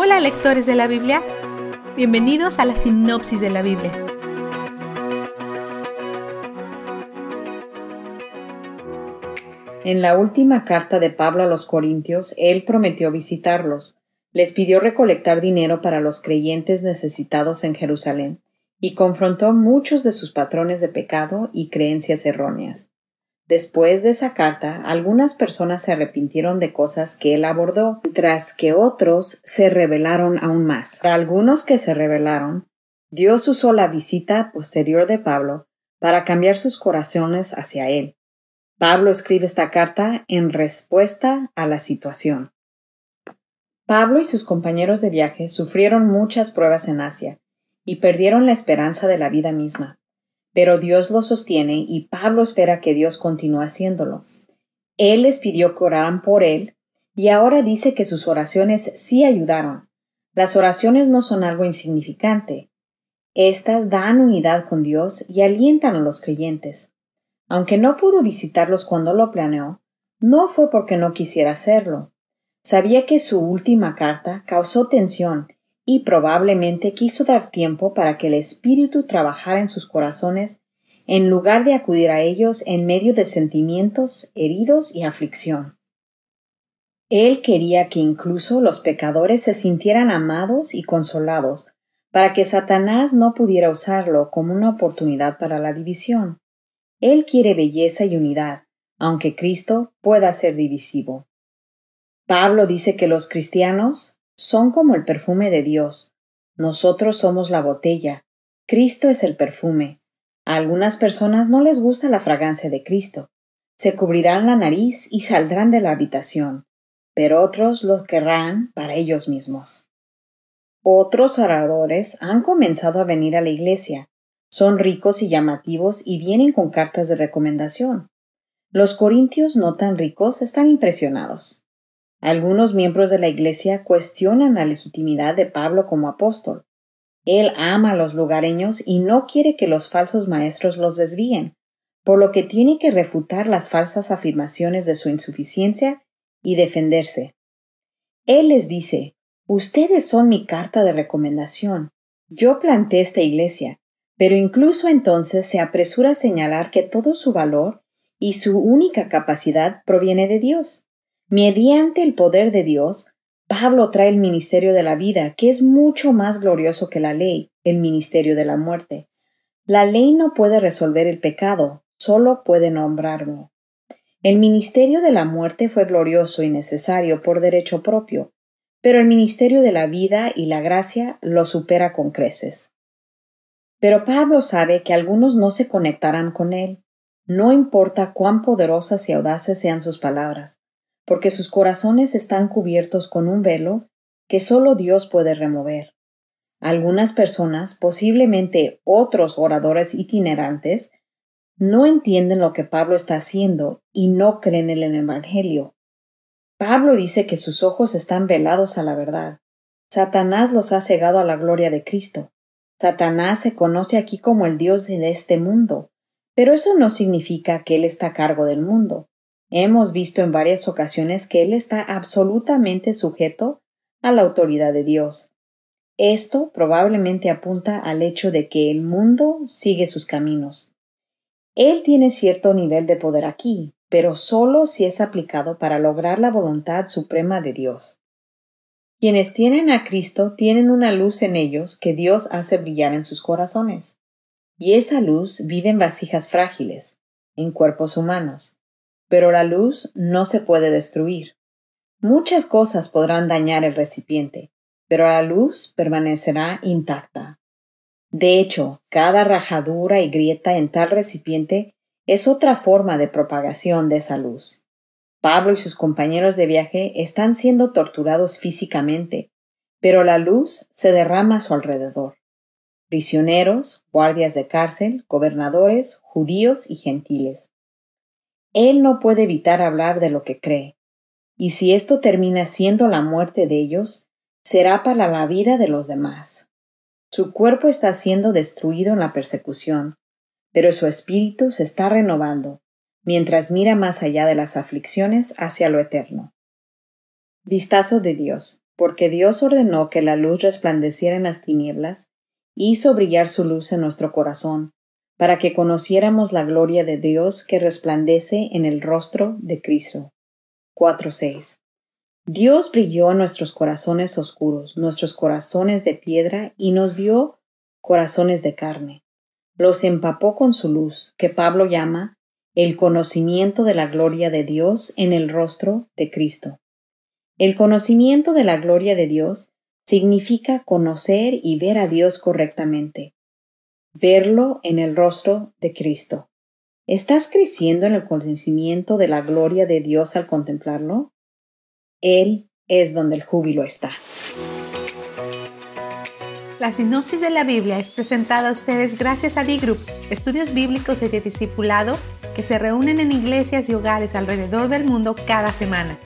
Hola lectores de la Biblia, bienvenidos a la sinopsis de la Biblia. En la última carta de Pablo a los Corintios, él prometió visitarlos, les pidió recolectar dinero para los creyentes necesitados en Jerusalén, y confrontó muchos de sus patrones de pecado y creencias erróneas. Después de esa carta, algunas personas se arrepintieron de cosas que él abordó, mientras que otros se rebelaron aún más. Para algunos que se rebelaron, Dios usó la visita posterior de Pablo para cambiar sus corazones hacia él. Pablo escribe esta carta en respuesta a la situación. Pablo y sus compañeros de viaje sufrieron muchas pruebas en Asia y perdieron la esperanza de la vida misma pero Dios lo sostiene y Pablo espera que Dios continúe haciéndolo. Él les pidió que oraran por él y ahora dice que sus oraciones sí ayudaron. Las oraciones no son algo insignificante. Estas dan unidad con Dios y alientan a los creyentes. Aunque no pudo visitarlos cuando lo planeó, no fue porque no quisiera hacerlo. Sabía que su última carta causó tensión y probablemente quiso dar tiempo para que el Espíritu trabajara en sus corazones en lugar de acudir a ellos en medio de sentimientos heridos y aflicción. Él quería que incluso los pecadores se sintieran amados y consolados, para que Satanás no pudiera usarlo como una oportunidad para la división. Él quiere belleza y unidad, aunque Cristo pueda ser divisivo. Pablo dice que los cristianos son como el perfume de Dios. Nosotros somos la botella. Cristo es el perfume. A algunas personas no les gusta la fragancia de Cristo. Se cubrirán la nariz y saldrán de la habitación, pero otros lo querrán para ellos mismos. Otros oradores han comenzado a venir a la iglesia. Son ricos y llamativos y vienen con cartas de recomendación. Los corintios no tan ricos están impresionados. Algunos miembros de la Iglesia cuestionan la legitimidad de Pablo como apóstol. Él ama a los lugareños y no quiere que los falsos maestros los desvíen, por lo que tiene que refutar las falsas afirmaciones de su insuficiencia y defenderse. Él les dice Ustedes son mi carta de recomendación. Yo planté esta iglesia, pero incluso entonces se apresura a señalar que todo su valor y su única capacidad proviene de Dios. Mediante el poder de Dios, Pablo trae el ministerio de la vida, que es mucho más glorioso que la ley, el ministerio de la muerte. La ley no puede resolver el pecado, solo puede nombrarlo. El ministerio de la muerte fue glorioso y necesario por derecho propio, pero el ministerio de la vida y la gracia lo supera con creces. Pero Pablo sabe que algunos no se conectarán con él, no importa cuán poderosas y audaces sean sus palabras porque sus corazones están cubiertos con un velo que solo Dios puede remover. Algunas personas, posiblemente otros oradores itinerantes, no entienden lo que Pablo está haciendo y no creen en el Evangelio. Pablo dice que sus ojos están velados a la verdad. Satanás los ha cegado a la gloria de Cristo. Satanás se conoce aquí como el Dios de este mundo, pero eso no significa que Él está a cargo del mundo. Hemos visto en varias ocasiones que Él está absolutamente sujeto a la autoridad de Dios. Esto probablemente apunta al hecho de que el mundo sigue sus caminos. Él tiene cierto nivel de poder aquí, pero solo si es aplicado para lograr la voluntad suprema de Dios. Quienes tienen a Cristo tienen una luz en ellos que Dios hace brillar en sus corazones. Y esa luz vive en vasijas frágiles, en cuerpos humanos pero la luz no se puede destruir. Muchas cosas podrán dañar el recipiente, pero la luz permanecerá intacta. De hecho, cada rajadura y grieta en tal recipiente es otra forma de propagación de esa luz. Pablo y sus compañeros de viaje están siendo torturados físicamente, pero la luz se derrama a su alrededor. Prisioneros, guardias de cárcel, gobernadores, judíos y gentiles. Él no puede evitar hablar de lo que cree, y si esto termina siendo la muerte de ellos, será para la vida de los demás. Su cuerpo está siendo destruido en la persecución, pero su espíritu se está renovando, mientras mira más allá de las aflicciones hacia lo eterno. Vistazo de Dios. porque Dios ordenó que la luz resplandeciera en las tinieblas, hizo brillar su luz en nuestro corazón, para que conociéramos la gloria de Dios que resplandece en el rostro de Cristo. 4.6. Dios brilló en nuestros corazones oscuros, nuestros corazones de piedra, y nos dio corazones de carne. Los empapó con su luz, que Pablo llama el conocimiento de la gloria de Dios en el rostro de Cristo. El conocimiento de la gloria de Dios significa conocer y ver a Dios correctamente, verlo en el rostro de Cristo. ¿Estás creciendo en el conocimiento de la gloria de Dios al contemplarlo? Él es donde el júbilo está. La sinopsis de la Biblia es presentada a ustedes gracias a D-Group, estudios bíblicos y de discipulado que se reúnen en iglesias y hogares alrededor del mundo cada semana.